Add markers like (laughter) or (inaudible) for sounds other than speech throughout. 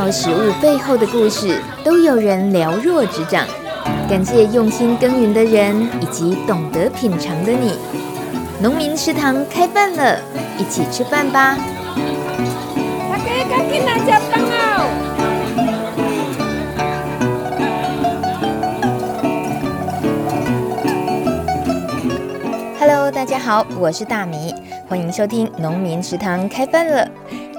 道食物背后的故事，都有人了若指掌。感谢用心耕耘的人，以及懂得品尝的你。农民食堂开饭了，一起吃饭吧！大家赶紧来吃饭哦！Hello，大家好，我是大米，欢迎收听农民食堂开饭了。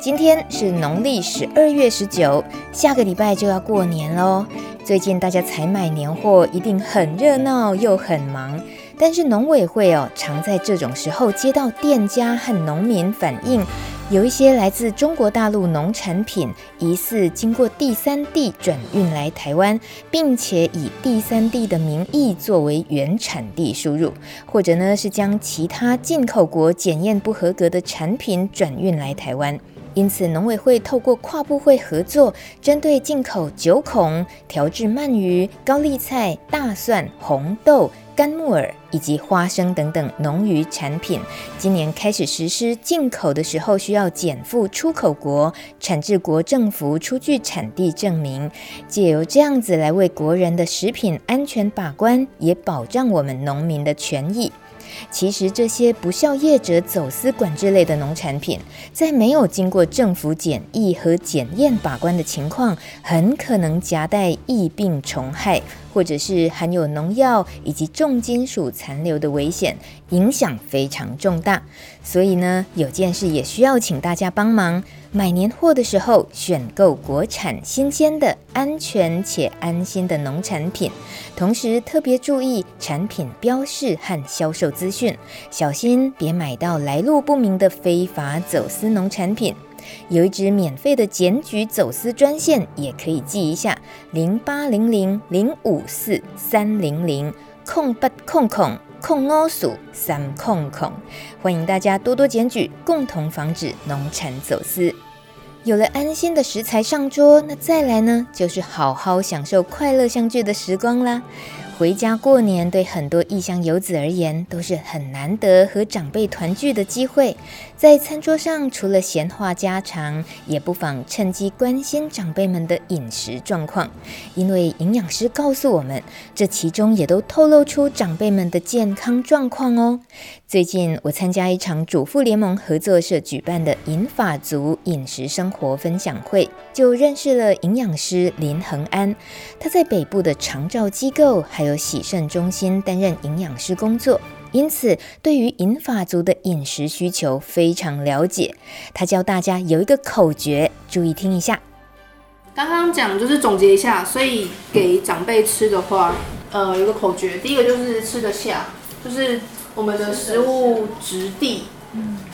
今天是农历十二月十九，下个礼拜就要过年喽。最近大家采买年货一定很热闹又很忙，但是农委会哦，常在这种时候接到店家和农民反映，有一些来自中国大陆农产品疑似经过第三地转运来台湾，并且以第三地的名义作为原产地输入，或者呢是将其他进口国检验不合格的产品转运来台湾。因此，农委会透过跨部会合作，针对进口九孔、调制鳗鱼、高丽菜、大蒜、红豆、干木耳以及花生等等农渔产品，今年开始实施进口的时候需要减负出口国、产制国政府出具产地证明，借由这样子来为国人的食品安全把关，也保障我们农民的权益。其实这些不肖业者走私管制类的农产品，在没有经过政府检疫和检验把关的情况，很可能夹带疫病虫害，或者是含有农药以及重金属残留的危险，影响非常重大。所以呢，有件事也需要请大家帮忙。买年货的时候，选购国产、新鲜的、安全且安心的农产品，同时特别注意产品标示和销售资讯，小心别买到来路不明的非法走私农产品。有一支免费的检举走私专线，也可以记一下：零八零零零五四三零零空八空空。控欧数三控控，欢迎大家多多检举，共同防止农产走私。有了安心的食材上桌，那再来呢，就是好好享受快乐相聚的时光啦。回家过年对很多异乡游子而言都是很难得和长辈团聚的机会，在餐桌上除了闲话家常，也不妨趁机关心长辈们的饮食状况，因为营养师告诉我们，这其中也都透露出长辈们的健康状况哦。最近我参加一场主妇联盟合作社举办的银发族饮食生活分享会，就认识了营养师林恒安，他在北部的长照机构还有。喜肾中心担任营养师工作，因此对于银发族的饮食需求非常了解。他教大家有一个口诀，注意听一下。刚刚讲就是总结一下，所以给长辈吃的话，呃，有个口诀，第一个就是吃得下，就是我们的食物质地、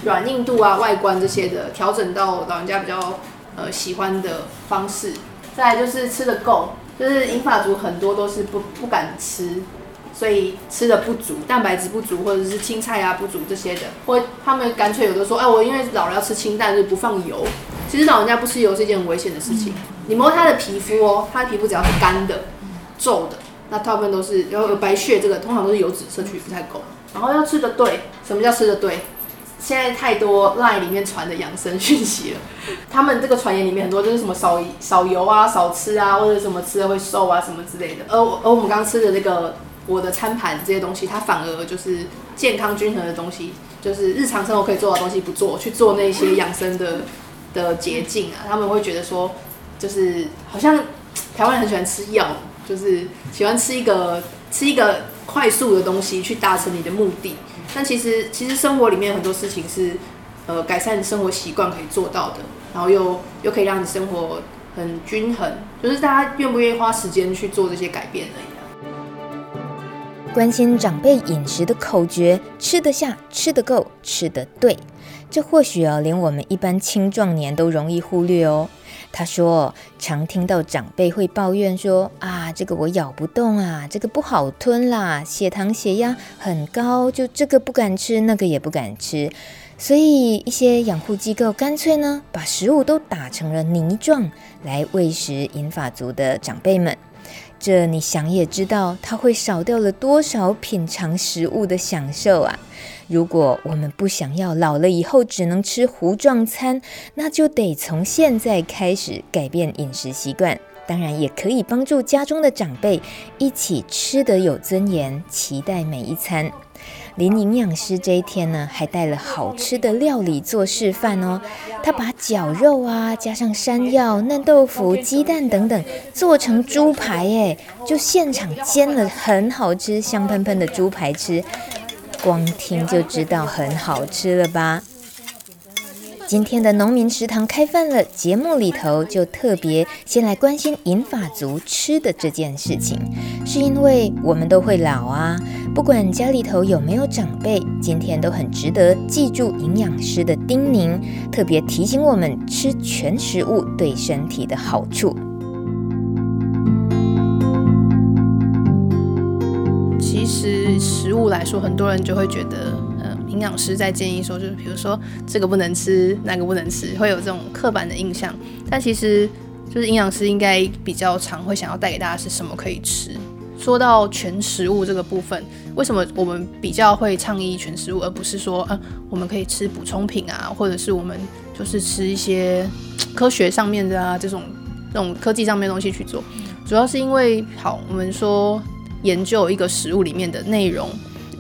软硬度啊、外观这些的调整到老人家比较呃喜欢的方式。再就是吃得够。就是银发族很多都是不不敢吃，所以吃的不足，蛋白质不足，或者是青菜啊不足这些的，或他们干脆有的说，哎，我因为老了要吃清淡，就不放油。其实老人家不吃油是一件很危险的事情。你摸他的皮肤哦，他的皮肤只要是干的、皱的，那大部分都是有有白屑，这个通常都是油脂摄取不太够。然后要吃的对，什么叫吃的对？现在太多 LINE 里面传的养生讯息了，他们这个传言里面很多就是什么少少油啊、少吃啊，或者什么吃了会瘦啊什么之类的。而而我们刚刚吃的那个我的餐盘这些东西，它反而就是健康均衡的东西，就是日常生活可以做的东西不做，去做那些养生的的捷径啊。他们会觉得说，就是好像台湾人很喜欢吃药，就是喜欢吃一个吃一个快速的东西去达成你的目的。但其实，其实生活里面很多事情是，呃，改善生活习惯可以做到的，然后又又可以让你生活很均衡，就是大家愿不愿意花时间去做这些改变而已。关心长辈饮食的口诀：吃得下，吃得够，吃得对。这或许啊，连我们一般青壮年都容易忽略哦。他说，常听到长辈会抱怨说：“啊，这个我咬不动啊，这个不好吞啦，血糖血压很高，就这个不敢吃，那个也不敢吃。”所以一些养护机构干脆呢，把食物都打成了泥状来喂食银发族的长辈们。这你想也知道，它会少掉了多少品尝食物的享受啊！如果我们不想要老了以后只能吃糊状餐，那就得从现在开始改变饮食习惯。当然，也可以帮助家中的长辈一起吃得有尊严，期待每一餐。林营养师这一天呢，还带了好吃的料理做示范哦。他把绞肉啊，加上山药、嫩豆腐、鸡蛋等等，做成猪排，哎，就现场煎了，很好吃，香喷喷的猪排吃，光听就知道很好吃了吧。今天的农民食堂开饭了，节目里头就特别先来关心银发族吃的这件事情，是因为我们都会老啊，不管家里头有没有长辈，今天都很值得记住营养师的叮咛，特别提醒我们吃全食物对身体的好处。其实食物来说，很多人就会觉得。营养师在建议说，就是比如说这个不能吃，那个不能吃，会有这种刻板的印象。但其实，就是营养师应该比较常会想要带给大家是什么可以吃。说到全食物这个部分，为什么我们比较会倡议全食物，而不是说，嗯、呃，我们可以吃补充品啊，或者是我们就是吃一些科学上面的啊这种这种科技上面的东西去做？主要是因为，好，我们说研究一个食物里面的内容。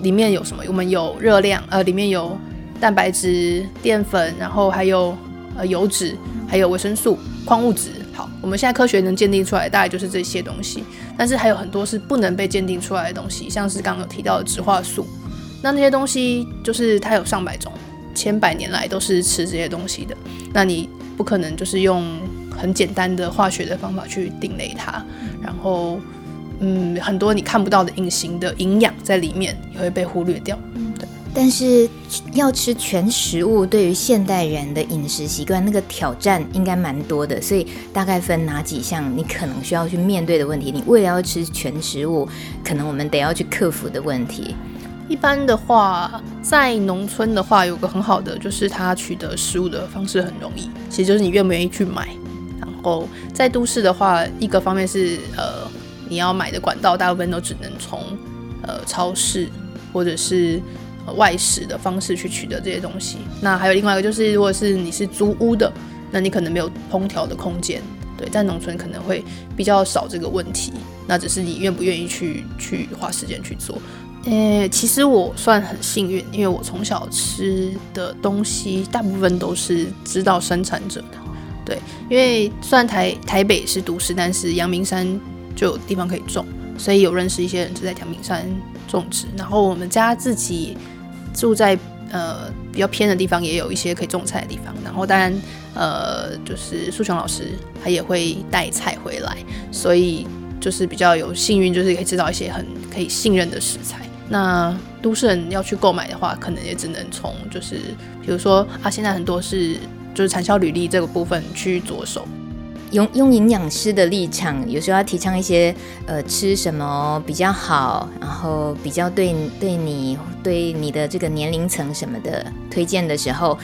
里面有什么？我们有热量，呃，里面有蛋白质、淀粉，然后还有呃油脂，还有维生素、矿物质。好，我们现在科学能鉴定出来，大概就是这些东西。但是还有很多是不能被鉴定出来的东西，像是刚刚有提到的植化素。那那些东西就是它有上百种，千百年来都是吃这些东西的。那你不可能就是用很简单的化学的方法去定类它，然后。嗯，很多你看不到的隐形的营养在里面也会被忽略掉。嗯，对。但是要吃全食物，对于现代人的饮食习惯，那个挑战应该蛮多的。所以大概分哪几项你可能需要去面对的问题？你为了要吃全食物，可能我们得要去克服的问题。一般的话，在农村的话，有个很好的就是他取得食物的方式很容易，其实就是你愿不愿意去买。然后在都市的话，一个方面是呃。你要买的管道大部分都只能从呃超市或者是、外食的方式去取得这些东西。那还有另外一个就是，如果是你是租屋的，那你可能没有烹调的空间。对，在农村可能会比较少这个问题。那只是你愿不愿意去去花时间去做。诶、其实我算很幸运，因为我从小吃的东西大部分都是知道生产者的。对，因为虽然台台北是都市，但是阳明山。就有地方可以种，所以有认识一些人是在阳明山种植。然后我们家自己住在呃比较偏的地方，也有一些可以种菜的地方。然后当然呃就是苏琼老师他也会带菜回来，所以就是比较有幸运，就是可以知道一些很可以信任的食材。那都市人要去购买的话，可能也只能从就是比如说啊，现在很多是就是产销履历这个部分去着手。用用营养师的立场，有时候要提倡一些，呃，吃什么比较好，然后比较对对你对你的这个年龄层什么的推荐的时候。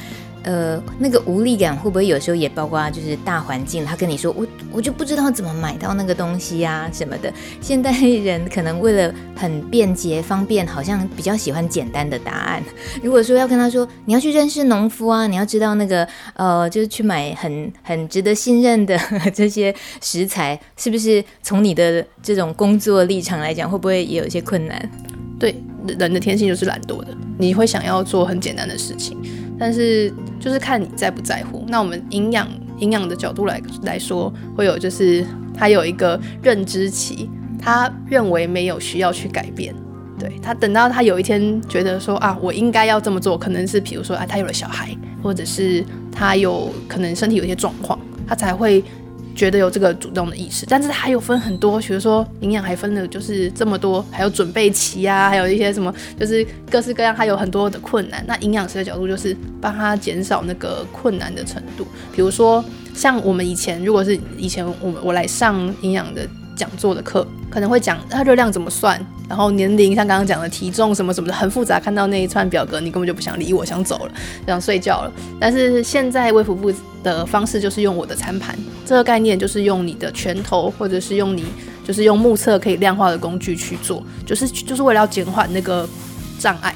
呃，那个无力感会不会有时候也包括就是大环境？他跟你说，我我就不知道怎么买到那个东西啊什么的。现代人可能为了很便捷方便，好像比较喜欢简单的答案。如果说要跟他说，你要去认识农夫啊，你要知道那个呃，就是去买很 (laughs) 很值得信任的这些食材，是不是？从你的这种工作立场来讲，会不会也有一些困难？对，人的天性就是懒惰的，你会想要做很简单的事情。但是就是看你在不在乎。那我们营养营养的角度来来说，会有就是他有一个认知期，他认为没有需要去改变。对，他等到他有一天觉得说啊，我应该要这么做，可能是比如说啊，他有了小孩，或者是他有可能身体有一些状况，他才会。觉得有这个主动的意识，但是还有分很多，比如说营养还分了就是这么多，还有准备期啊，还有一些什么，就是各式各样，还有很多的困难。那营养师的角度就是帮他减少那个困难的程度，比如说像我们以前，如果是以前我我来上营养的讲座的课，可能会讲它热量怎么算，然后年龄像刚刚讲的体重什么什么的很复杂，看到那一串表格你根本就不想理我，想走了，想睡觉了。但是现在微服部的方式就是用我的餐盘，这个概念就是用你的拳头或者是用你就是用目测可以量化的工具去做，就是就是为了要减缓那个障碍。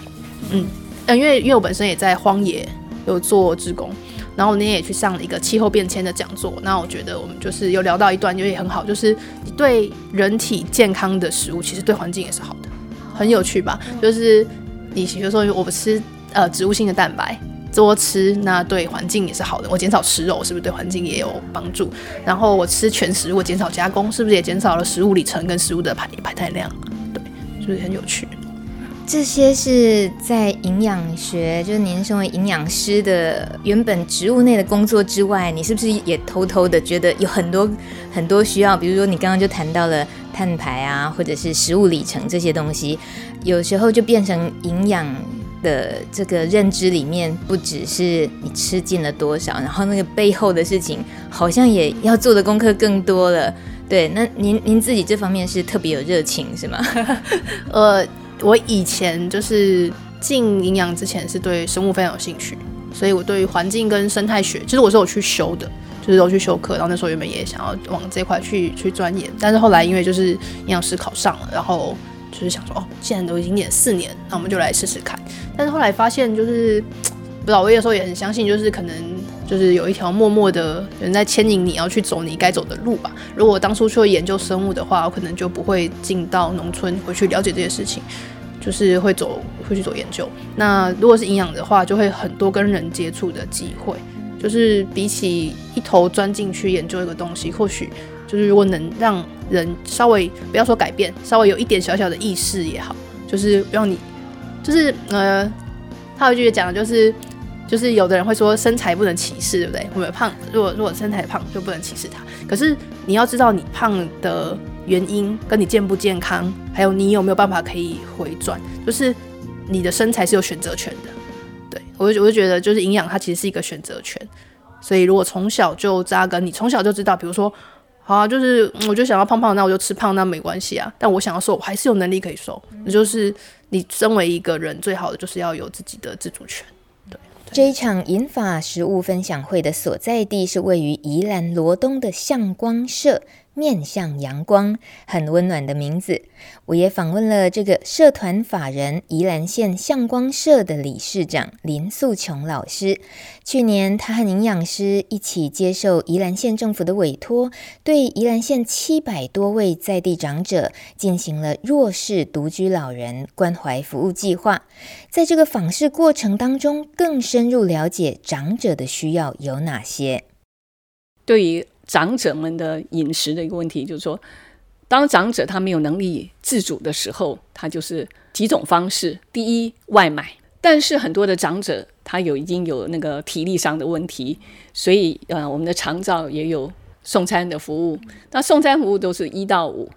嗯，因为因为我本身也在荒野有做志工，然后我那天也去上了一个气候变迁的讲座。那我觉得我们就是有聊到一段，就也很好，就是你对人体健康的食物，其实对环境也是好的，很有趣吧？就是你比如说我们吃呃植物性的蛋白。多吃，那对环境也是好的。我减少吃肉，是不是对环境也有帮助？然后我吃全食，物减少加工，是不是也减少了食物里程跟食物的排排碳量？对，是不是很有趣？这些是在营养学，就是您身为营养师的原本职务内的工作之外，你是不是也偷偷的觉得有很多很多需要？比如说你刚刚就谈到了碳排啊，或者是食物里程这些东西，有时候就变成营养。的这个认知里面，不只是你吃进了多少，然后那个背后的事情，好像也要做的功课更多了。对，那您您自己这方面是特别有热情是吗？(laughs) 呃，我以前就是进营养之前是对生物非常有兴趣，所以我对于环境跟生态学，其实我是有去修的，就是有去修课，然后那时候原本也想要往这块去去钻研，但是后来因为就是营养师考上了，然后。就是想说哦，既然都已经念四年，那我们就来试试看。但是后来发现，就是不知道，我有时候也很相信，就是可能就是有一条默默的人在牵引你要去走你该走的路吧。如果当初去研究生物的话，我可能就不会进到农村，会去了解这些事情，就是会走会去做研究。那如果是营养的话，就会很多跟人接触的机会，就是比起一头钻进去研究一个东西，或许。就是如果能让人稍微不要说改变，稍微有一点小小的意识也好，就是让你，就是呃，他有一句讲的就是，就是有的人会说身材不能歧视，对不对？我们胖，如果如果身材胖就不能歧视他。可是你要知道你胖的原因，跟你健不健康，还有你有没有办法可以回转，就是你的身材是有选择权的。对，我就我就觉得就是营养它其实是一个选择权，所以如果从小就扎根，你从小就知道，比如说。好啊，就是我就想要胖胖，那我就吃胖，那没关系啊。但我想要瘦，我还是有能力可以瘦。那就是你身为一个人，最好的就是要有自己的自主权。这一场银发食物分享会的所在地是位于宜兰罗东的向光社。面向阳光，很温暖的名字。我也访问了这个社团法人宜兰县向光社的理事长林素琼老师。去年，他和营养师一起接受宜兰县政府的委托，对宜兰县七百多位在地长者进行了弱势独居老人关怀服务计划。在这个访视过程当中，更深入了解长者的需要有哪些。对于长者们的饮食的一个问题，就是说，当长者他没有能力自主的时候，他就是几种方式。第一，外卖。但是很多的长者他有已经有那个体力上的问题，所以呃，我们的长照也有送餐的服务。那送餐服务都是一到五，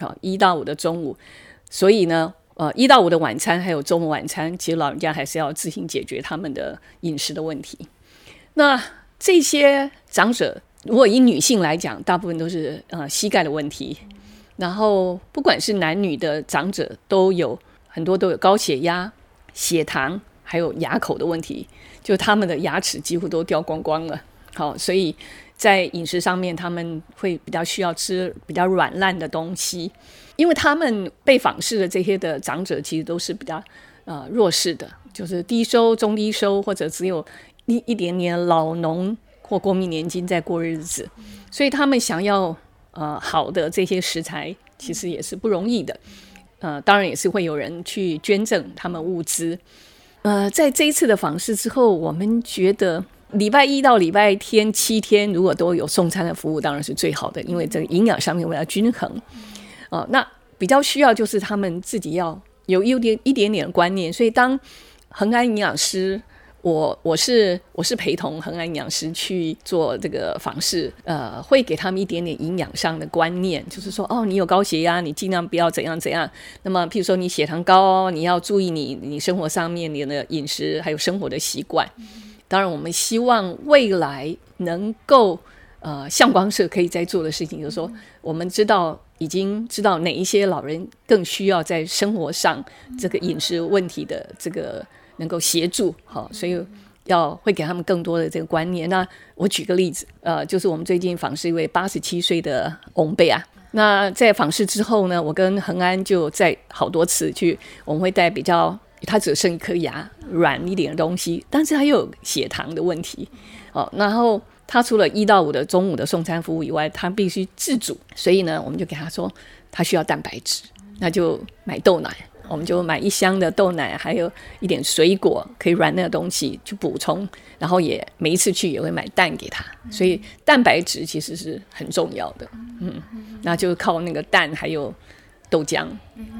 好，一到五的中午。所以呢，呃，一到五的晚餐还有周末晚餐，其实老人家还是要自行解决他们的饮食的问题。那这些长者。如果以女性来讲，大部分都是呃膝盖的问题，然后不管是男女的长者，都有很多都有高血压、血糖，还有牙口的问题，就他们的牙齿几乎都掉光光了。好，所以在饮食上面，他们会比较需要吃比较软烂的东西，因为他们被访视的这些的长者，其实都是比较呃弱势的，就是低收、中低收，或者只有一一点点老农。或国民年金在过日子，所以他们想要呃好的这些食材，其实也是不容易的。呃，当然也是会有人去捐赠他们物资。呃，在这一次的访视之后，我们觉得礼拜一到礼拜天七天，如果都有送餐的服务，当然是最好的，因为这个营养上面我们要均衡。呃，那比较需要就是他们自己要有一点一点点的观念，所以当恒安营养师。我我是我是陪同恒安营养师去做这个访视，呃，会给他们一点点营养上的观念，就是说，哦，你有高血压，你尽量不要怎样怎样。那么，譬如说你血糖高，你要注意你你生活上面你的饮食还有生活的习惯。当然，我们希望未来能够呃，向光社可以在做的事情，就是说，我们知道已经知道哪一些老人更需要在生活上这个饮食问题的这个。能够协助，好，所以要会给他们更多的这个观念。那我举个例子，呃，就是我们最近访视一位八十七岁的翁贝啊，那在访视之后呢，我跟恒安就在好多次去，我们会带比较他只剩一颗牙软一点的东西，但是他又有血糖的问题哦。然后他除了一到五的中午的送餐服务以外，他必须自主，所以呢，我们就给他说他需要蛋白质，那就买豆奶。我们就买一箱的豆奶，还有一点水果可以软那个东西去补充，然后也每一次去也会买蛋给他，所以蛋白质其实是很重要的，嗯，那就靠那个蛋还有豆浆、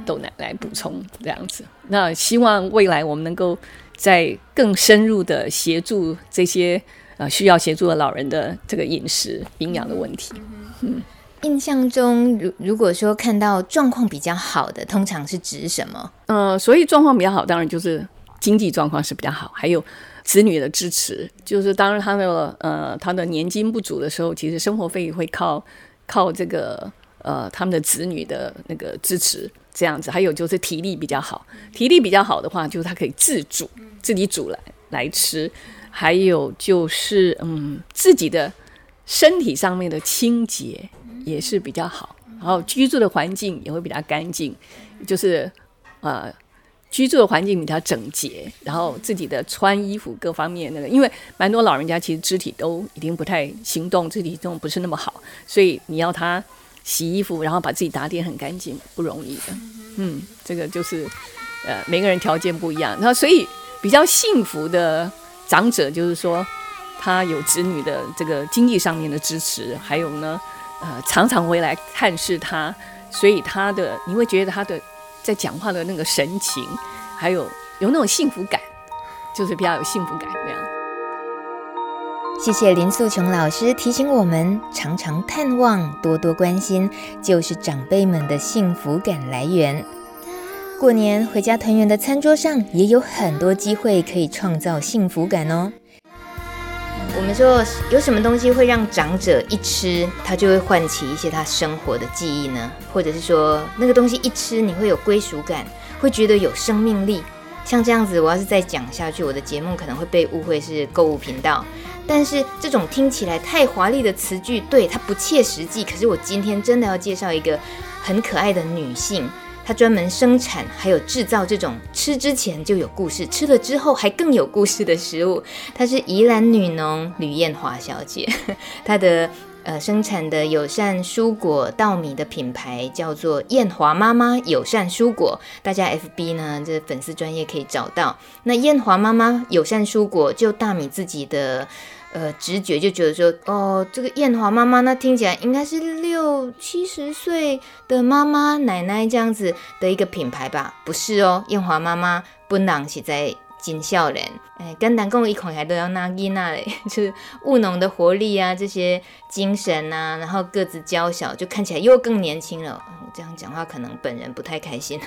豆奶来补充这样子。那希望未来我们能够在更深入的协助这些呃需要协助的老人的这个饮食营养的问题，嗯。印象中，如如果说看到状况比较好的，通常是指什么？呃，所以状况比较好，当然就是经济状况是比较好，还有子女的支持。就是当然他的呃他的年金不足的时候，其实生活费会靠靠这个呃他们的子女的那个支持这样子。还有就是体力比较好，体力比较好的话，就是他可以自主自己煮来来吃。还有就是嗯自己的身体上面的清洁。也是比较好，然后居住的环境也会比较干净，就是呃居住的环境比较整洁，然后自己的穿衣服各方面那个，因为蛮多老人家其实肢体都已经不太行动，肢体动不是那么好，所以你要他洗衣服，然后把自己打点很干净，不容易的。嗯，这个就是呃每个人条件不一样，然后所以比较幸福的长者就是说他有子女的这个经济上面的支持，还有呢。呃，常常会来探视他，所以他的你会觉得他的在讲话的那个神情，还有有那种幸福感，就是比较有幸福感这样。谢谢林素琼老师提醒我们，常常探望、多多关心，就是长辈们的幸福感来源。过年回家团圆的餐桌上，也有很多机会可以创造幸福感哦。我们说有什么东西会让长者一吃，他就会唤起一些他生活的记忆呢？或者是说那个东西一吃，你会有归属感，会觉得有生命力？像这样子，我要是再讲下去，我的节目可能会被误会是购物频道。但是这种听起来太华丽的词句，对，它不切实际。可是我今天真的要介绍一个很可爱的女性。他专门生产还有制造这种吃之前就有故事，吃了之后还更有故事的食物。她是宜兰女农吕燕华小姐，(laughs) 她的呃生产的友善蔬果稻米的品牌叫做燕华妈妈友善蔬果，大家 FB 呢这粉丝专业可以找到。那燕华妈妈友善蔬果就大米自己的。呃，直觉就觉得说，哦，这个艳华妈妈，那听起来应该是六七十岁的妈妈奶奶这样子的一个品牌吧？不是哦，艳华妈妈本人是在金孝人，哎，简单讲一口还都要那吉那嘞，(laughs) 就是务农的活力啊，这些精神啊，然后个子娇小，就看起来又更年轻了。我这样讲话可能本人不太开心。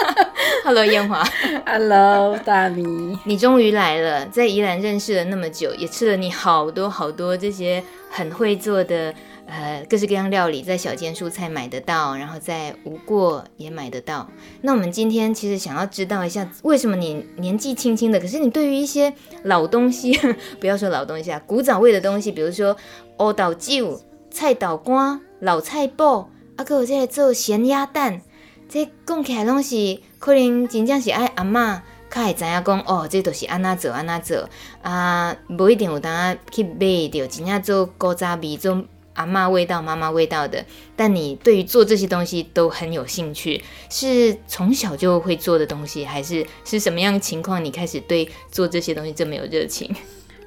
(laughs) Hello，燕华。Hello，大米。你终于来了，在宜兰认识了那么久，也吃了你好多好多这些很会做的呃各式各样料理，在小间蔬菜买得到，然后在无过也买得到。那我们今天其实想要知道一下，为什么你年纪轻轻的，可是你对于一些老东西，(laughs) 不要说老东西啊，古早味的东西，比如说乌豆酒、菜豆干、老菜脯。啊，搁有这个做咸鸭蛋，这讲起来拢是可能真正是爱阿嬷较会知影讲哦，这都是安那做安那做啊，不一定有当去买到真正做古早味做阿嬷味道、妈妈味道的。但你对于做这些东西都很有兴趣，是从小就会做的东西，还是是什么样的情况？你开始对做这些东西这么有热情？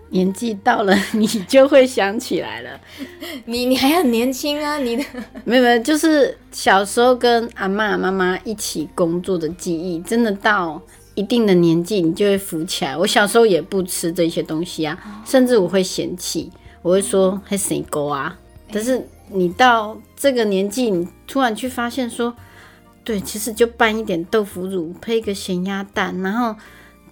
年纪到了，你就会想起来了。(laughs) 你你还很年轻啊，你的 (laughs) 没有没有，就是小时候跟阿嬷妈妈一起工作的记忆，真的到一定的年纪，你就会浮起来。我小时候也不吃这些东西啊，甚至我会嫌弃，我会说还谁勾啊。但是你到这个年纪，你突然去发现说，对，其实就拌一点豆腐乳，配一个咸鸭蛋，然后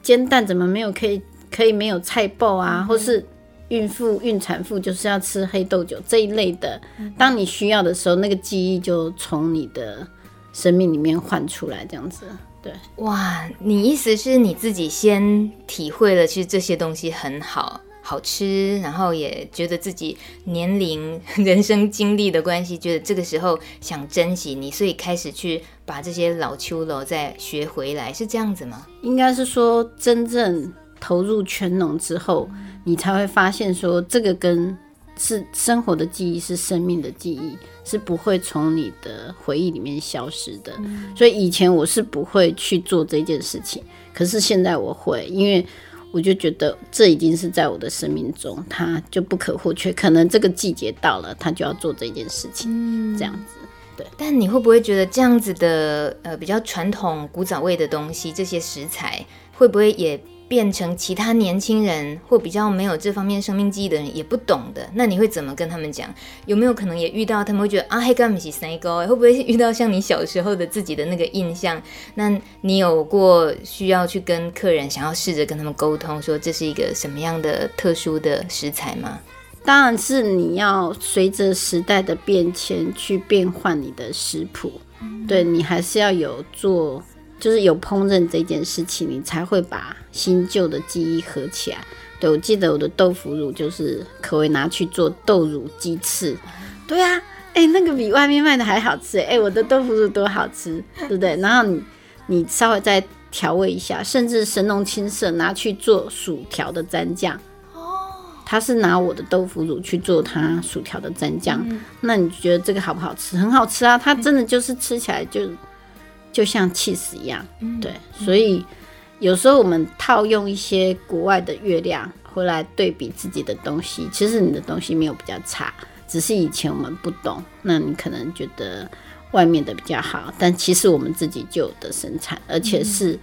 煎蛋怎么没有可以？可以没有菜爆啊，嗯、或是孕妇、孕产妇就是要吃黑豆酒这一类的。嗯、当你需要的时候，那个记忆就从你的生命里面唤出来，这样子。对，哇，你意思是你自己先体会了，其实这些东西很好，好吃，然后也觉得自己年龄、(laughs) 人生经历的关系，觉得这个时候想珍惜你，所以开始去把这些老秋楼再学回来，是这样子吗？应该是说，真正投入全农之后，你才会发现说，这个跟是生活的记忆，是生命的记忆，是不会从你的回忆里面消失的。所以以前我是不会去做这件事情，可是现在我会，因为。我就觉得这已经是在我的生命中，它就不可或缺。可能这个季节到了，他就要做这件事情，嗯、这样子。对。但你会不会觉得这样子的呃比较传统古早味的东西，这些食材会不会也？变成其他年轻人或比较没有这方面生命记忆的人也不懂的，那你会怎么跟他们讲？有没有可能也遇到他们会觉得啊，黑干米是三高？会不会遇到像你小时候的自己的那个印象？那你有过需要去跟客人想要试着跟他们沟通，说这是一个什么样的特殊的食材吗？当然是你要随着时代的变迁去变换你的食谱，嗯、对你还是要有做。就是有烹饪这件事情，你才会把新旧的记忆合起来。对，我记得我的豆腐乳就是可以拿去做豆乳鸡翅。对啊，哎、欸，那个比外面卖的还好吃。哎、欸，我的豆腐乳多好吃，对不对？然后你你稍微再调味一下，甚至神农青色拿去做薯条的蘸酱。哦，他是拿我的豆腐乳去做他薯条的蘸酱。嗯、那你觉得这个好不好吃？很好吃啊！它真的就是吃起来就。就像气死一样，对，所以有时候我们套用一些国外的月亮回来对比自己的东西，其实你的东西没有比较差，只是以前我们不懂，那你可能觉得外面的比较好，但其实我们自己就有的生产，而且是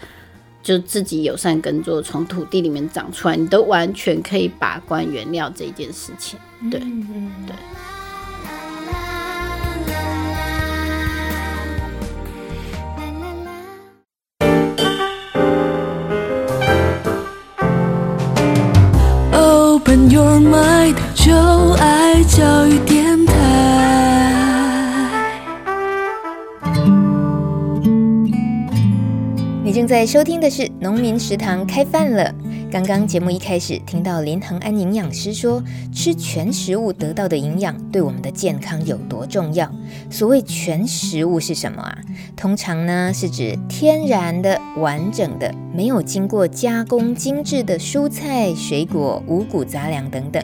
就自己友善耕作，从土地里面长出来，你都完全可以把关原料这一件事情，对，对。收听的是《农民食堂》开饭了。刚刚节目一开始听到林恒安营养师说，吃全食物得到的营养对我们的健康有多重要。所谓全食物是什么啊？通常呢是指天然的、完整的、没有经过加工精致的蔬菜、水果、五谷杂粮等等。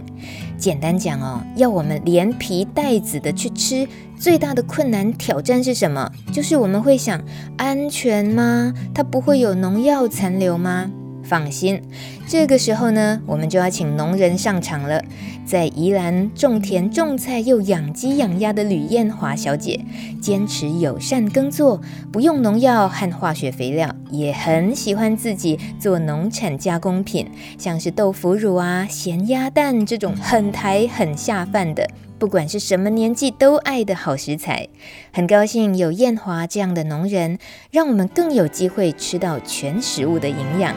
简单讲哦，要我们连皮带籽的去吃，最大的困难挑战是什么？就是我们会想，安全吗？它不会有农药残留吗？放心，这个时候呢，我们就要请农人上场了。在宜兰种田种菜又养鸡养鸭的吕燕华小姐，坚持友善耕作，不用农药和化学肥料，也很喜欢自己做农产加工品，像是豆腐乳啊、咸鸭蛋这种很台很下饭的，不管是什么年纪都爱的好食材。很高兴有燕华这样的农人，让我们更有机会吃到全食物的营养。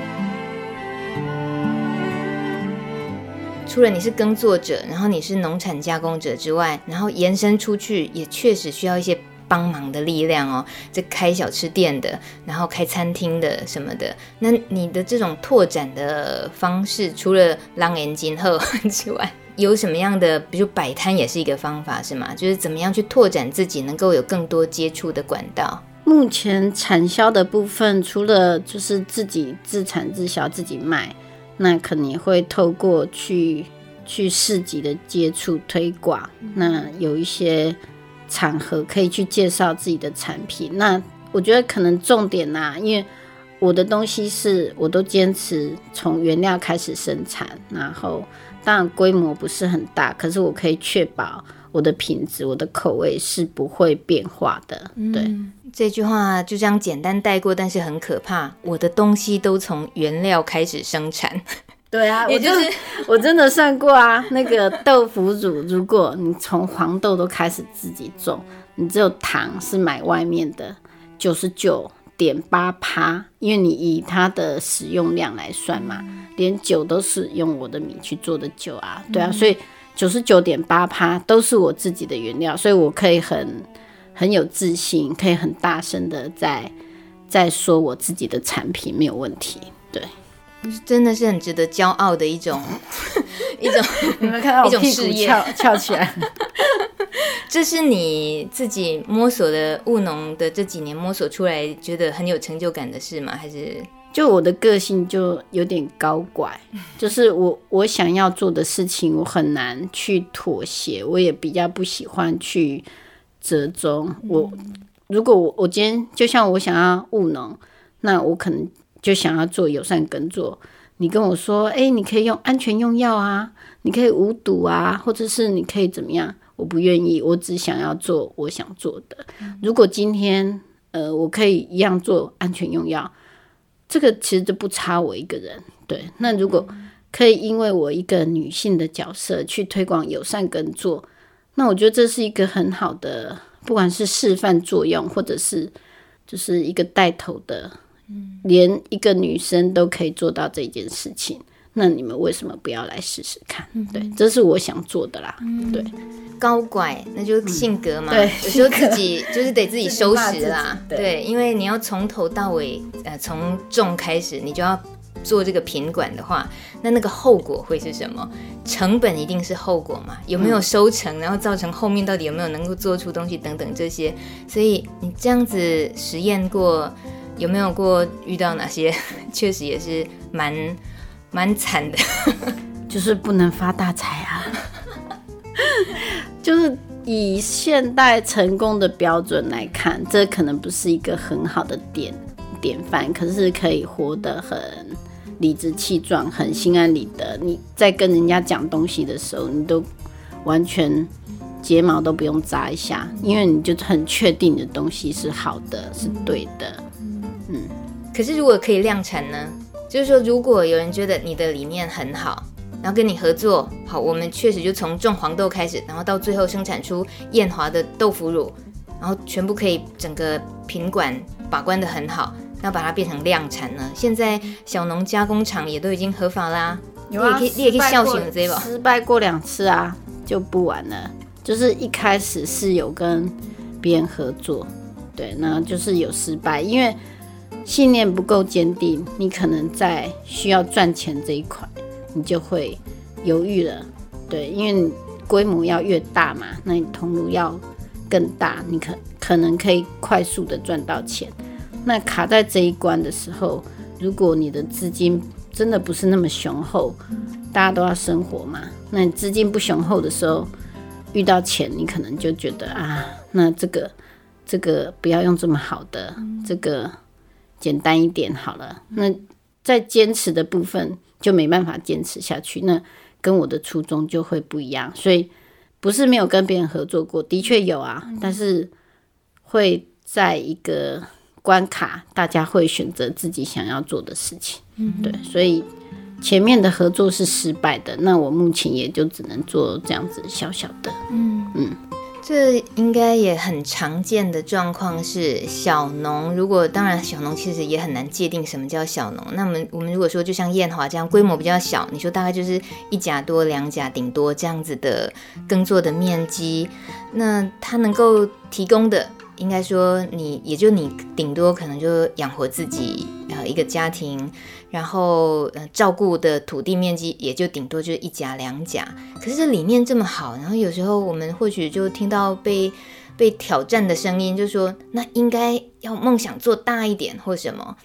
除了你是耕作者，然后你是农产加工者之外，然后延伸出去也确实需要一些帮忙的力量哦。这开小吃店的，然后开餐厅的什么的，那你的这种拓展的方式，除了让眼睛后 (laughs) 之外，有什么样的？比如摆摊也是一个方法，是吗？就是怎么样去拓展自己，能够有更多接触的管道？目前产销的部分，除了就是自己自产自销自己卖。那可能也会透过去去市集的接触推广，那有一些场合可以去介绍自己的产品。那我觉得可能重点呐、啊，因为我的东西是我都坚持从原料开始生产，然后当然规模不是很大，可是我可以确保我的品质、我的口味是不会变化的。对。嗯这句话就这样简单带过，但是很可怕。我的东西都从原料开始生产。(laughs) 对啊，我就是我真的算过啊，那个豆腐乳，如果你从黄豆都开始自己种，你只有糖是买外面的九十九点八趴，因为你以它的使用量来算嘛，连酒都是用我的米去做的酒啊。对啊，所以九十九点八趴都是我自己的原料，所以我可以很。很有自信，可以很大声的在在说我自己的产品没有问题，对，真的是很值得骄傲的一种 (laughs) 一种 (laughs) 你们看到我一种屁股事业翘翘起来。(laughs) 这是你自己摸索的务农的这几年摸索出来，觉得很有成就感的事吗？还是就我的个性就有点高拐，(laughs) 就是我我想要做的事情，我很难去妥协，我也比较不喜欢去折中。我如果我我今天就像我想要务农，那我可能就想要做友善耕作。你跟我说，哎，你可以用安全用药啊，你可以无毒啊，或者是你可以怎么样？我不愿意，我只想要做我想做的。如果今天呃，我可以一样做安全用药。这个其实就不差我一个人，对。那如果可以因为我一个女性的角色去推广友善耕作，那我觉得这是一个很好的，不管是示范作用，或者是就是一个带头的，连一个女生都可以做到这件事情。那你们为什么不要来试试看？对，这是我想做的啦。对，高拐，那就性格嘛。对，有时候自己就是得自己收拾啦。对，对，因为你要从头到尾，呃，从种开始，你就要做这个品管的话，那那个后果会是什么？成本一定是后果嘛？有没有收成？然后造成后面到底有没有能够做出东西等等这些。所以你这样子实验过，有没有过遇到哪些？(laughs) 确实也是蛮。蛮惨的，(laughs) 就是不能发大财啊！(laughs) 就是以现代成功的标准来看，这可能不是一个很好的典典范，可是可以活得很理直气壮、很心安理得。你在跟人家讲东西的时候，你都完全睫毛都不用扎一下，因为你就很确定你的东西是好的，是对的。嗯，可是如果可以量产呢？就是说，如果有人觉得你的理念很好，然后跟你合作，好，我们确实就从种黄豆开始，然后到最后生产出燕华的豆腐乳，然后全部可以整个品管把关得很好，然后把它变成量产呢？现在小农加工厂也都已经合法啦，有啊，你也可以，你也可以孝行这个，失败过两次啊，就不玩了。就是一开始是有跟别人合作，对，那就是有失败，因为。信念不够坚定，你可能在需要赚钱这一块，你就会犹豫了。对，因为规模要越大嘛，那你通路要更大，你可可能可以快速的赚到钱。那卡在这一关的时候，如果你的资金真的不是那么雄厚，大家都要生活嘛，那你资金不雄厚的时候，遇到钱，你可能就觉得啊，那这个这个不要用这么好的这个。简单一点好了，那在坚持的部分就没办法坚持下去，那跟我的初衷就会不一样。所以不是没有跟别人合作过，的确有啊，但是会在一个关卡，大家会选择自己想要做的事情。嗯，对，所以前面的合作是失败的，那我目前也就只能做这样子小小的。嗯嗯。这应该也很常见的状况是，小农如果当然小农其实也很难界定什么叫小农。那么我们如果说就像燕华这样规模比较小，你说大概就是一甲多两甲顶多这样子的耕作的面积，那它能够提供的。应该说，你也就你顶多可能就养活自己呃一个家庭，然后呃照顾的土地面积也就顶多就是一甲两甲。可是这理念这么好，然后有时候我们或许就听到被被挑战的声音，就说那应该要梦想做大一点或什么。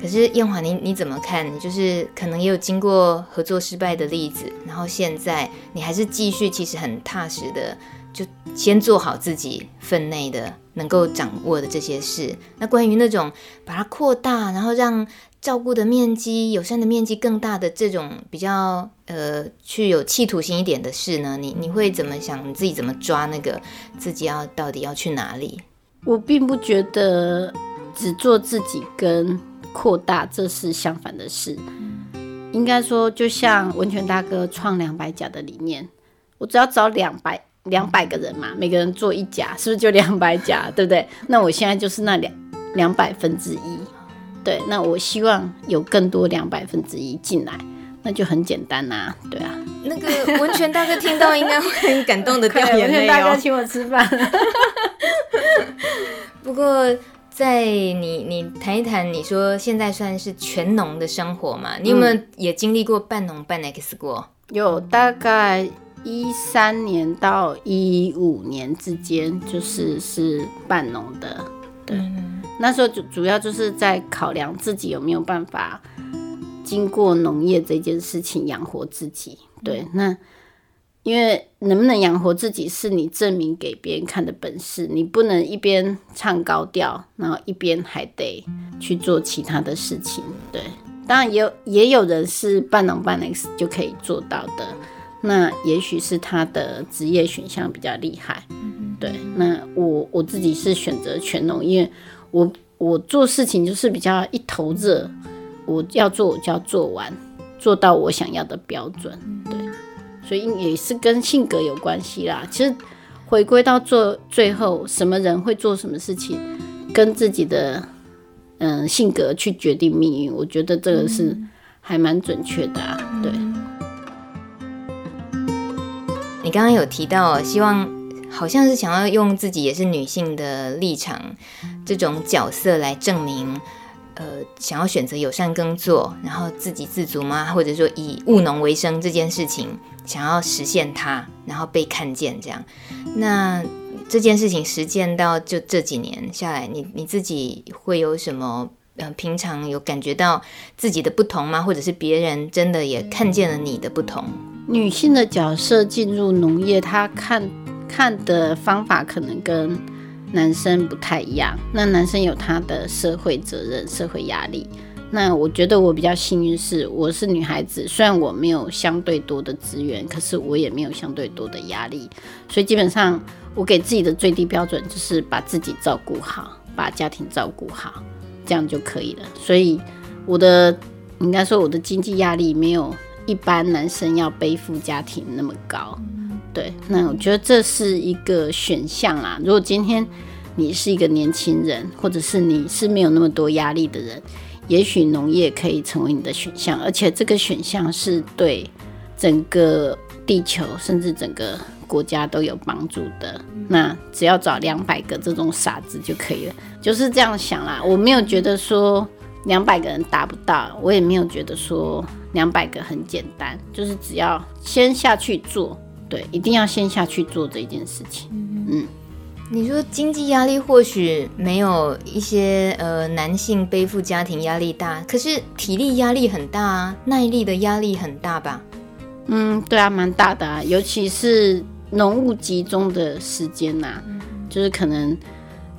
可是燕华，你你怎么看？你就是可能也有经过合作失败的例子，然后现在你还是继续，其实很踏实的。就先做好自己分内的能够掌握的这些事。那关于那种把它扩大，然后让照顾的面积、友善的面积更大的这种比较呃去有企图心一点的事呢？你你会怎么想？你自己怎么抓那个自己要到底要去哪里？我并不觉得只做自己跟扩大这是相反的事。应该说，就像温泉大哥创两百甲的理念，我只要找两百。两百个人嘛，每个人做一甲，是不是就两百甲？(laughs) 对不对？那我现在就是那两两百分之一，对。那我希望有更多两百分之一进来，那就很简单呐、啊，对啊。那个文泉大哥听到应该会很感动的掉眼泪哦。文泉大哥请我吃饭。不过，在你你谈一谈，你说现在算是全农的生活嘛？你有没有也经历过半农半 X 过？有大概一三年到一五年之间，就是是半农的。对，嗯、那时候主主要就是在考量自己有没有办法经过农业这件事情养活自己。对，那。因为能不能养活自己是你证明给别人看的本事，你不能一边唱高调，然后一边还得去做其他的事情。对，当然也有也有人是半农半 X 就可以做到的，那也许是他的职业选项比较厉害。对，那我我自己是选择全农，因为我我做事情就是比较一头热，我要做我就要做完，做到我想要的标准。对。所以也是跟性格有关系啦。其实回归到做最后，什么人会做什么事情，跟自己的嗯性格去决定命运。我觉得这个是还蛮准确的啊。对。你刚刚有提到，希望好像是想要用自己也是女性的立场，这种角色来证明。呃，想要选择友善耕作，然后自给自足吗？或者说以务农为生这件事情，想要实现它，然后被看见这样。那这件事情实践到就这几年下来，你你自己会有什么？呃，平常有感觉到自己的不同吗？或者是别人真的也看见了你的不同？女性的角色进入农业，她看看的方法可能跟。男生不太一样，那男生有他的社会责任、社会压力。那我觉得我比较幸运，是我是女孩子，虽然我没有相对多的资源，可是我也没有相对多的压力。所以基本上，我给自己的最低标准就是把自己照顾好，把家庭照顾好，这样就可以了。所以我的应该说我的经济压力没有一般男生要背负家庭那么高。对，那我觉得这是一个选项啊。如果今天你是一个年轻人，或者是你是没有那么多压力的人，也许农业可以成为你的选项，而且这个选项是对整个地球甚至整个国家都有帮助的。那只要找两百个这种傻子就可以了，就是这样想啦。我没有觉得说两百个人达不到，我也没有觉得说两百个很简单，就是只要先下去做。对，一定要先下去做这件事情。嗯，你说经济压力或许没有一些呃男性背负家庭压力大，可是体力压力很大啊，耐力的压力很大吧？嗯，对啊，蛮大的啊，尤其是浓雾集中的时间呐、啊，嗯、就是可能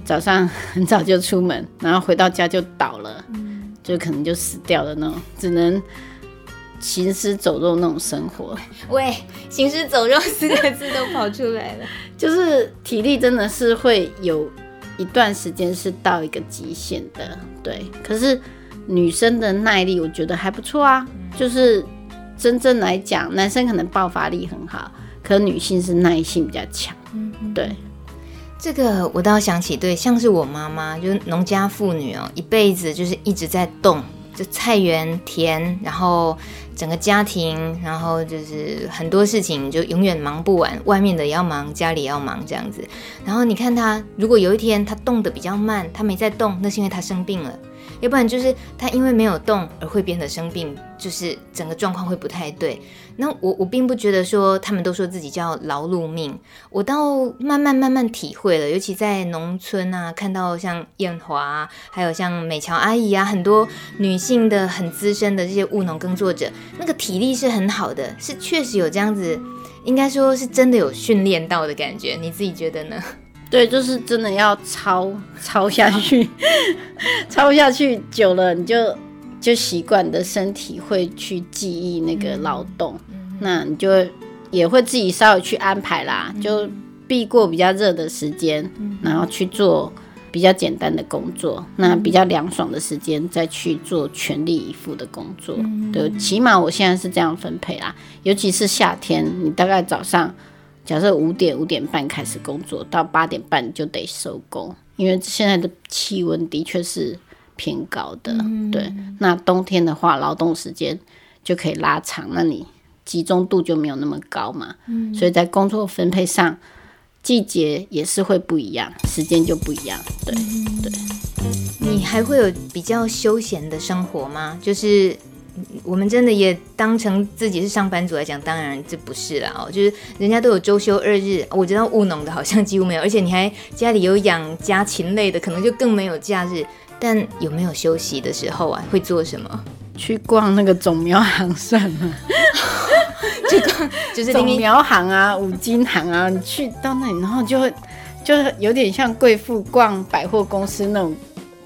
早上很早就出门，然后回到家就倒了，嗯、就可能就死掉了那种，只能。行尸走肉那种生活，(laughs) 喂，行尸走肉四个字都跑出来了，(laughs) 就是体力真的是会有一段时间是到一个极限的，对。可是女生的耐力我觉得还不错啊，就是真正来讲，男生可能爆发力很好，可女性是耐性比较强，嗯，对。这个我倒想起，对，像是我妈妈，就是农家妇女哦，一辈子就是一直在动，就菜园田，然后。整个家庭，然后就是很多事情就永远忙不完，外面的也要忙，家里也要忙这样子。然后你看她，如果有一天她动得比较慢，她没在动，那是因为她生病了。要不然就是他因为没有动而会变得生病，就是整个状况会不太对。那我我并不觉得说他们都说自己叫劳碌命，我倒慢慢慢慢体会了，尤其在农村啊，看到像艳华，还有像美乔阿姨啊，很多女性的很资深的这些务农耕作者，那个体力是很好的，是确实有这样子，应该说是真的有训练到的感觉。你自己觉得呢？对，就是真的要抄抄下去，(laughs) 操下去久了，你就就习惯，你的身体会去记忆那个劳动，嗯、那你就也会自己稍微去安排啦，嗯、就避过比较热的时间，嗯、然后去做比较简单的工作，嗯、那比较凉爽的时间再去做全力以赴的工作。嗯、对，起码我现在是这样分配啦，尤其是夏天，你大概早上。假设五点五点半开始工作，到八点半就得收工，因为现在的气温的确是偏高的。嗯、对，那冬天的话，劳动时间就可以拉长，那你集中度就没有那么高嘛。嗯、所以在工作分配上，季节也是会不一样，时间就不一样。对、嗯、对。你还会有比较休闲的生活吗？就是。我们真的也当成自己是上班族来讲，当然这不是啦哦，就是人家都有周休二日，我知道务农的好像几乎没有，而且你还家里有养家禽类的，可能就更没有假日。但有没有休息的时候啊？会做什么？去逛那个种苗行算吗？(laughs) 去逛就是种苗行啊，五金行啊，你去到那里，然后就会就是有点像贵妇逛百货公司那种。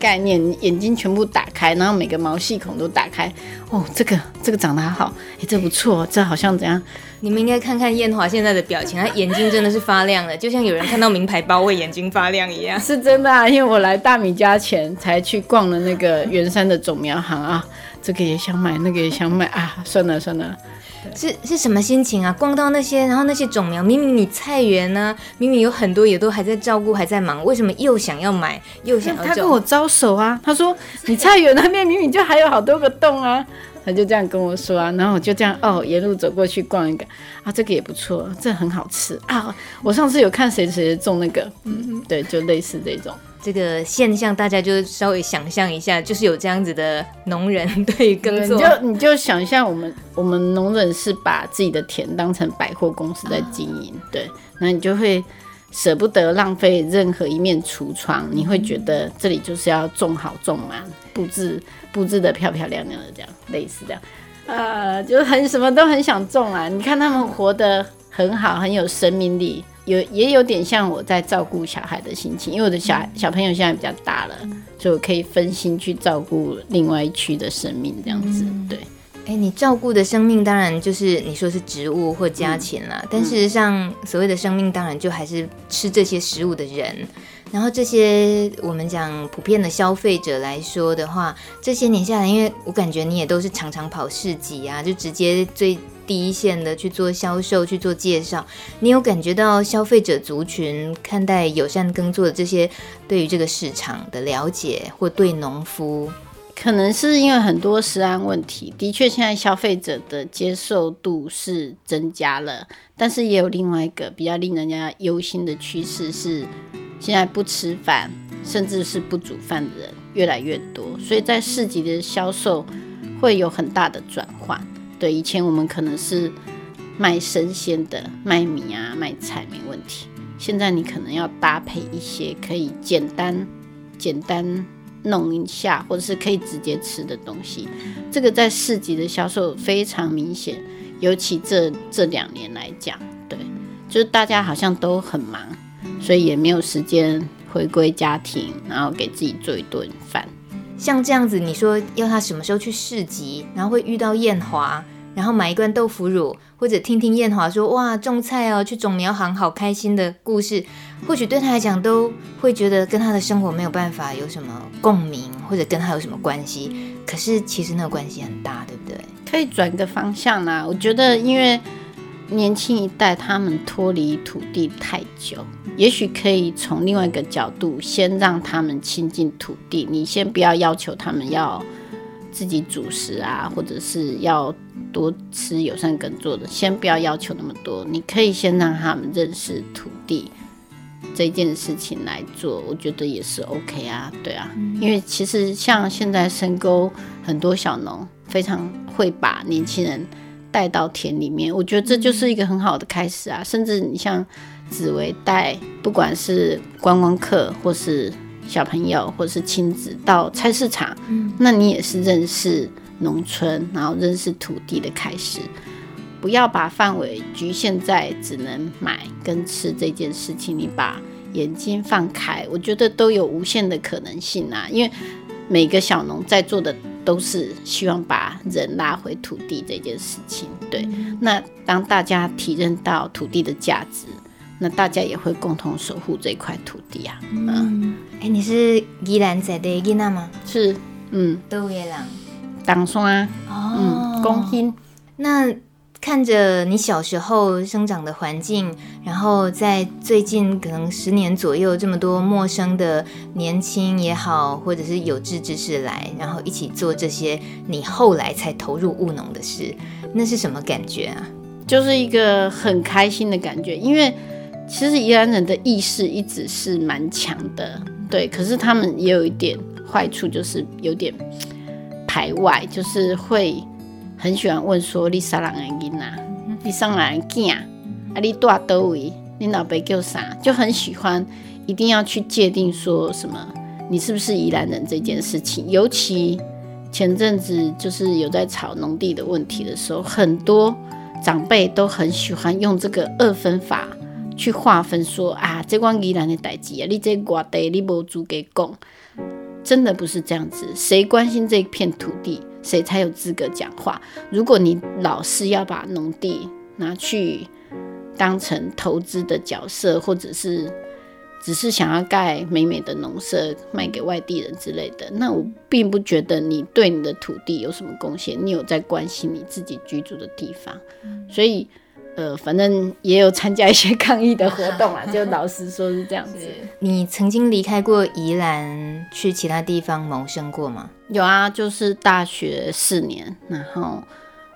概念，眼睛全部打开，然后每个毛细孔都打开。哦，这个这个长得还好，哎，这不错，这好像怎样？你们应该看看燕华现在的表情，他眼睛真的是发亮了，就像有人看到名牌包会眼睛发亮一样。(laughs) 是真的啊，因为我来大米家前才去逛了那个圆山的种苗行啊，这个也想买，那个也想买啊，算了算了。是是什么心情啊？逛到那些，然后那些种苗，明明你菜园呢，明明有很多也都还在照顾，还在忙，为什么又想要买，又想要？他跟我招手啊，他说你菜园那边明明就还有好多个洞啊，他就这样跟我说啊，然后我就这样哦，沿路走过去逛一个啊，这个也不错，这很好吃啊，我上次有看谁谁种那个，嗯，对，就类似这种。这个现象，大家就稍微想象一下，就是有这样子的农人对于耕作，你就你就想象我们我们农人是把自己的田当成百货公司在经营，啊、对，那你就会舍不得浪费任何一面橱窗，你会觉得这里就是要种好种满，布置布置的漂漂亮亮的这样，类似这样，呃，就很什么都很想种啊，你看他们活得很好，很有生命力。有也有点像我在照顾小孩的心情，因为我的小小朋友现在比较大了，所以我可以分心去照顾另外一区的生命，这样子。对，哎，你照顾的生命当然就是你说是植物或家禽啦，嗯、但事实上所谓的生命当然就还是吃这些食物的人。然后这些我们讲普遍的消费者来说的话，这些年下来，因为我感觉你也都是常常跑市集啊，就直接最。第一线的去做销售、去做介绍，你有感觉到消费者族群看待友善耕作的这些对于这个市场的了解，或对农夫，可能是因为很多食安问题，的确现在消费者的接受度是增加了，但是也有另外一个比较令人家忧心的趋势是，现在不吃饭甚至是不煮饭的人越来越多，所以在市集的销售会有很大的转换。对，以前我们可能是卖生鲜的，卖米啊，卖菜没问题。现在你可能要搭配一些可以简单、简单弄一下，或者是可以直接吃的东西。这个在市集的销售非常明显，尤其这这两年来讲，对，就是大家好像都很忙，所以也没有时间回归家庭，然后给自己做一顿饭。像这样子，你说要他什么时候去市集，然后会遇到艳华？然后买一罐豆腐乳，或者听听燕华说哇种菜哦，去种苗行好开心的故事，或许对他来讲都会觉得跟他的生活没有办法有什么共鸣，或者跟他有什么关系。可是其实那个关系很大，对不对？可以转个方向啦。我觉得因为年轻一代他们脱离土地太久，也许可以从另外一个角度先让他们亲近土地。你先不要要求他们要。自己主食啊，或者是要多吃友善耕作的，先不要要求那么多。你可以先让他们认识土地这件事情来做，我觉得也是 OK 啊，对啊。嗯、因为其实像现在深沟很多小农非常会把年轻人带到田里面，我觉得这就是一个很好的开始啊。甚至你像紫薇带，不管是观光客或是。小朋友或者是亲子到菜市场，嗯，那你也是认识农村，然后认识土地的开始。不要把范围局限在只能买跟吃这件事情，你把眼睛放开，我觉得都有无限的可能性啊。因为每个小农在做的都是希望把人拉回土地这件事情。对，那当大家体认到土地的价值。那大家也会共同守护这块土地啊！嗯，哎、欸，你是宜兰在的囡仔吗？是，嗯，都会人，当山哦，嗯，公兴。那看着你小时候生长的环境，然后在最近可能十年左右，这么多陌生的年轻也好，或者是有志之士来，然后一起做这些你后来才投入务农的事，那是什么感觉啊？就是一个很开心的感觉，因为。其实宜兰人的意识一直是蛮强的，对。可是他们也有一点坏处，就是有点排外，就是会很喜欢问说：“你啥人的囡啊？你啥人的囝？啊，你住叨位？你老爸叫啥？”就很喜欢，一定要去界定说什么，你是不是宜兰人这件事情。尤其前阵子就是有在吵农地的问题的时候，很多长辈都很喜欢用这个二分法去划分说：“啊，这关宜兰的代志啊，你这瓜地你无资格讲。”真的不是这样子，谁关心这片土地，谁才有资格讲话。如果你老是要把农地拿去当成投资的角色，或者是只是想要盖美美的农舍卖给外地人之类的，那我并不觉得你对你的土地有什么贡献。你有在关心你自己居住的地方，所以。呃，反正也有参加一些 (laughs) 抗议的活动啊，就老实说是这样子。你曾经离开过宜兰，去其他地方谋生过吗？有啊，就是大学四年，然后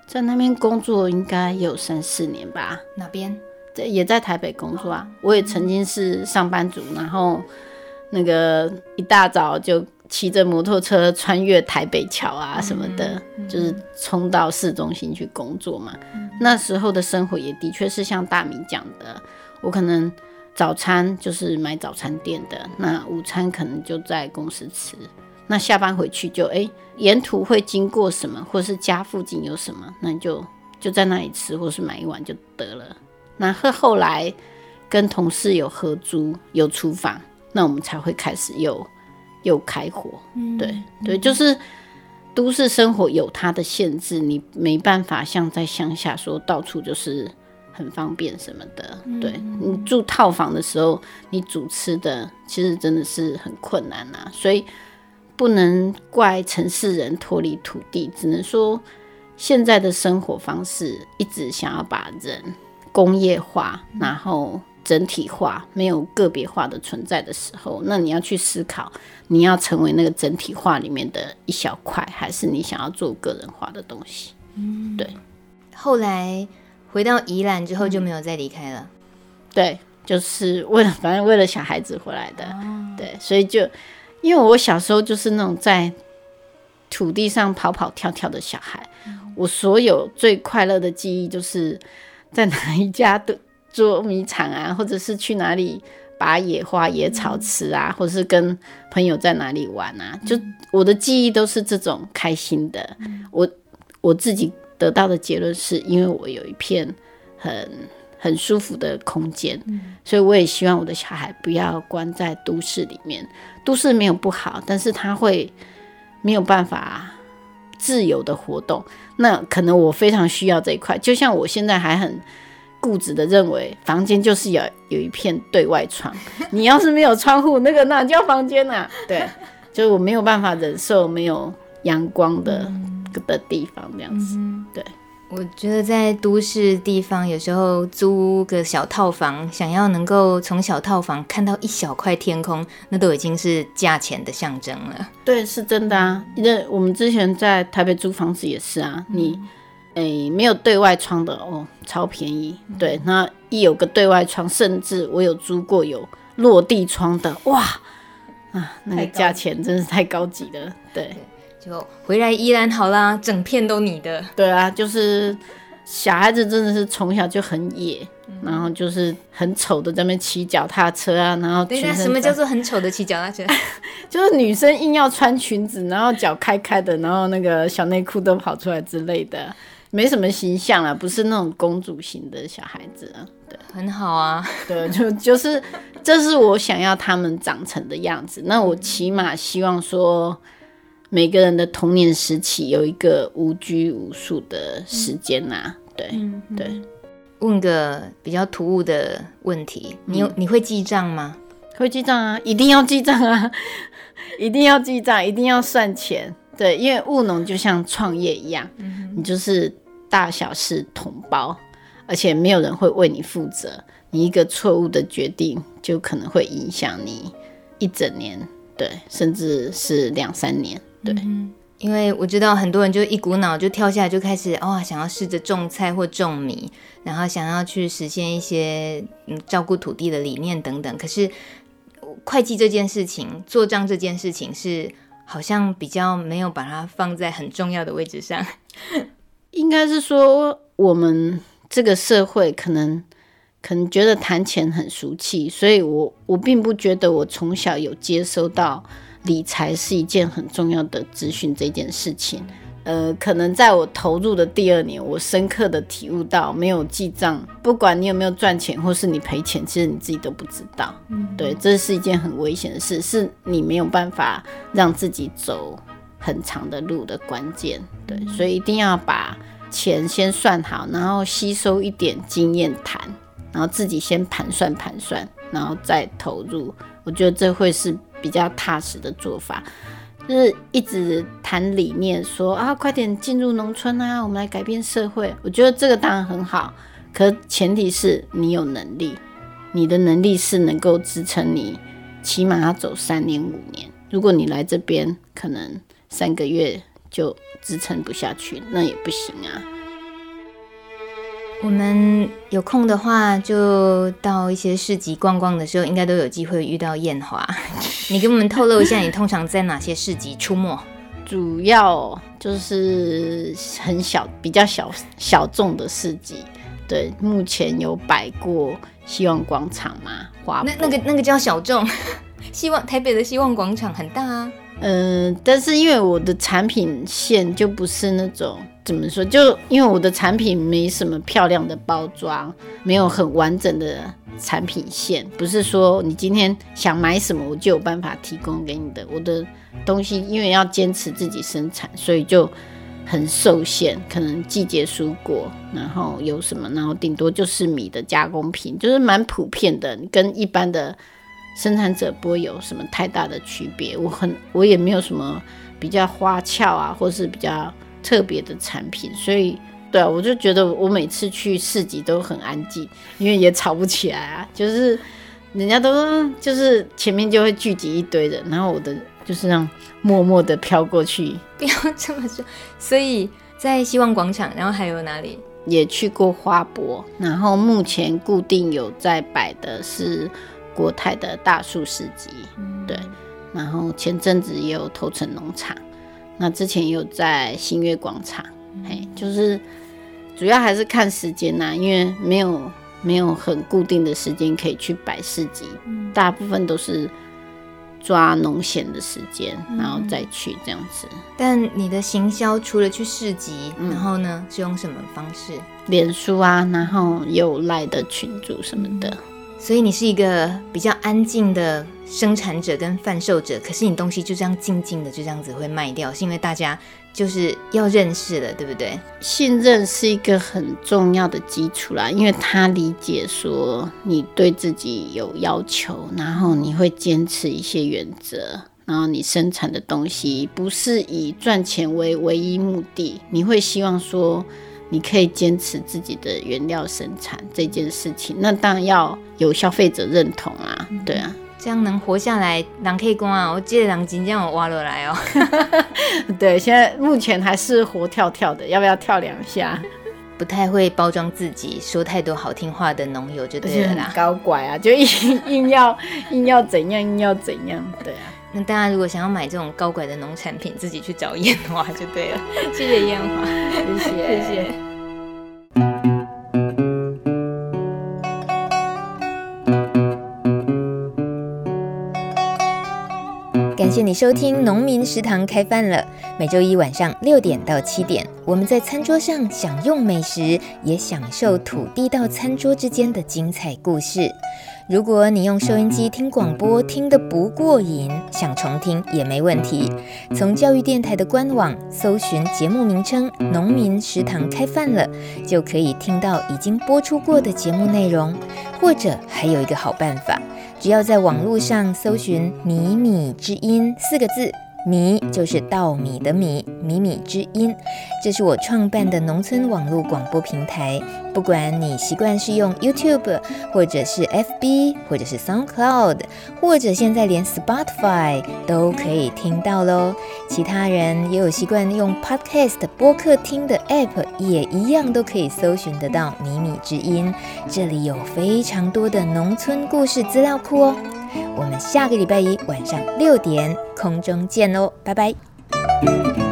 在那边工作应该有三四年吧。哪边？在也在台北工作啊。我也曾经是上班族，然后那个一大早就。骑着摩托车穿越台北桥啊什么的，就是冲到市中心去工作嘛。嗯、那时候的生活也的确是像大米讲的，我可能早餐就是买早餐店的，那午餐可能就在公司吃，那下班回去就哎、欸，沿途会经过什么，或是家附近有什么，那你就就在那里吃，或是买一碗就得了。那后后来跟同事有合租有厨房，那我们才会开始有。又开火，对对，就是都市生活有它的限制，你没办法像在乡下说到处就是很方便什么的。对，你住套房的时候，你煮吃的其实真的是很困难啊，所以不能怪城市人脱离土地，只能说现在的生活方式一直想要把人工业化，然后。整体化没有个别化的存在的时候，那你要去思考，你要成为那个整体化里面的一小块，还是你想要做个人化的东西？嗯，对。后来回到宜兰之后就没有再离开了。对，就是为了反正为了小孩子回来的。对，所以就因为我小时候就是那种在土地上跑跑跳跳的小孩，我所有最快乐的记忆就是在哪一家的。捉迷藏啊，或者是去哪里拔野花、野草吃啊，嗯、或者是跟朋友在哪里玩啊，嗯、就我的记忆都是这种开心的。嗯、我我自己得到的结论是，因为我有一片很很舒服的空间，嗯、所以我也希望我的小孩不要关在都市里面。都市没有不好，但是他会没有办法自由的活动。那可能我非常需要这一块，就像我现在还很。固执的认为房间就是有有一片对外窗，(laughs) 你要是没有窗户，那个哪叫房间啊？对，就是我没有办法忍受没有阳光的、嗯、的地方这样子。嗯、对，我觉得在都市地方，有时候租个小套房，想要能够从小套房看到一小块天空，那都已经是价钱的象征了。对，是真的啊。那我们之前在台北租房子也是啊，你。哎、欸，没有对外窗的哦，超便宜。对，那一有个对外窗，甚至我有租过有落地窗的，哇啊，那个价钱真是太高级了。对，就回来依然好啦，整片都你的。对啊，就是小孩子真的是从小就很野，嗯、然后就是很丑的在那边骑脚踏车啊，然后对啊，什么叫做很丑的骑脚踏车？(laughs) 就是女生硬要穿裙子，然后脚开开的，然后那个小内裤都跑出来之类的。没什么形象啊，不是那种公主型的小孩子啊，对，很好啊，对，就就是这是我想要他们长成的样子。那我起码希望说，每个人的童年时期有一个无拘无束的时间呐、啊，对，嗯、对。问个比较突兀的问题，你有你会记账吗？会记账啊，一定要记账啊，(laughs) 一定要记账，一定要算钱。对，因为务农就像创业一样，嗯、你就是大小事同胞，而且没有人会为你负责。你一个错误的决定，就可能会影响你一整年，对，甚至是两三年。对，嗯、因为我知道很多人就一股脑就跳下来，就开始哇、想要试着种菜或种米，然后想要去实现一些嗯照顾土地的理念等等。可是会计这件事情，做账这件事情是。好像比较没有把它放在很重要的位置上。应该是说我们这个社会可能可能觉得谈钱很俗气，所以我我并不觉得我从小有接收到理财是一件很重要的资讯这件事情。呃，可能在我投入的第二年，我深刻的体悟到，没有记账，不管你有没有赚钱，或是你赔钱，其实你自己都不知道。嗯，对，这是一件很危险的事，是你没有办法让自己走很长的路的关键。对，所以一定要把钱先算好，然后吸收一点经验谈，然后自己先盘算盘算，然后再投入。我觉得这会是比较踏实的做法。就是一直谈理念说，啊，快点进入农村啊，我们来改变社会。我觉得这个当然很好，可前提是你有能力，你的能力是能够支撑你，起码要走三年五年。如果你来这边可能三个月就支撑不下去，那也不行啊。我们有空的话，就到一些市集逛逛的时候，应该都有机会遇到艳华。(laughs) 你给我们透露一下，你通常在哪些市集出没？主要就是很小、比较小小众的市集。对，目前有摆过希望广场嘛？花那那个那个叫小众，(laughs) 希望台北的希望广场很大啊。嗯，但是因为我的产品线就不是那种怎么说，就因为我的产品没什么漂亮的包装，没有很完整的产品线，不是说你今天想买什么我就有办法提供给你的。我的东西因为要坚持自己生产，所以就很受限，可能季节蔬果，然后有什么，然后顶多就是米的加工品，就是蛮普遍的，跟一般的。生产者不会有什么太大的区别，我很我也没有什么比较花俏啊，或是比较特别的产品，所以对啊，我就觉得我每次去市集都很安静，因为也吵不起来啊，就是人家都就是前面就会聚集一堆人，然后我的就是让默默的飘过去，不要这么说。所以在希望广场，然后还有哪里？也去过花博，然后目前固定有在摆的是。国泰的大树市集，对，然后前阵子也有头城农场，那之前也有在新月广场，嘿，就是主要还是看时间呐，因为没有没有很固定的时间可以去摆市集，大部分都是抓农闲的时间，然后再去这样子。但你的行销除了去市集，然后呢，是用什么方式？脸书啊，然后有赖的群组什么的。所以你是一个比较安静的生产者跟贩售者，可是你东西就这样静静的就这样子会卖掉，是因为大家就是要认识了，对不对？信任是一个很重要的基础啦，因为他理解说你对自己有要求，然后你会坚持一些原则，然后你生产的东西不是以赚钱为唯一目的，你会希望说。你可以坚持自己的原料生产这件事情，那当然要有消费者认同啊，对啊，这样能活下来，人可以讲啊，我记得人今天我挖了来哦。(laughs) 对，现在目前还是活跳跳的，要不要跳两下？不太会包装自己，说太多好听话的农友就对了啦，高拐啊，就硬硬要硬要怎样，硬要怎样，对啊。那大家如果想要买这种高拐的农产品，自己去找燕华就对了。谢谢燕华，谢谢谢谢。谢你收听《农民食堂》开饭了。每周一晚上六点到七点，我们在餐桌上享用美食，也享受土地到餐桌之间的精彩故事。如果你用收音机听广播听得不过瘾，想重听也没问题。从教育电台的官网搜寻节目名称《农民食堂开饭了》，就可以听到已经播出过的节目内容。或者还有一个好办法，只要在网络上搜寻“米米之音”四个字。米就是稻米的米，米米之音，这是我创办的农村网络广播平台。不管你习惯是用 YouTube，或者是 FB，或者是 SoundCloud，或者现在连 Spotify 都可以听到喽。其他人也有习惯用 Podcast 播客听的 App，也一样都可以搜寻得到米米之音。这里有非常多的农村故事资料库哦。我们下个礼拜一晚上六点空中见喽，拜拜。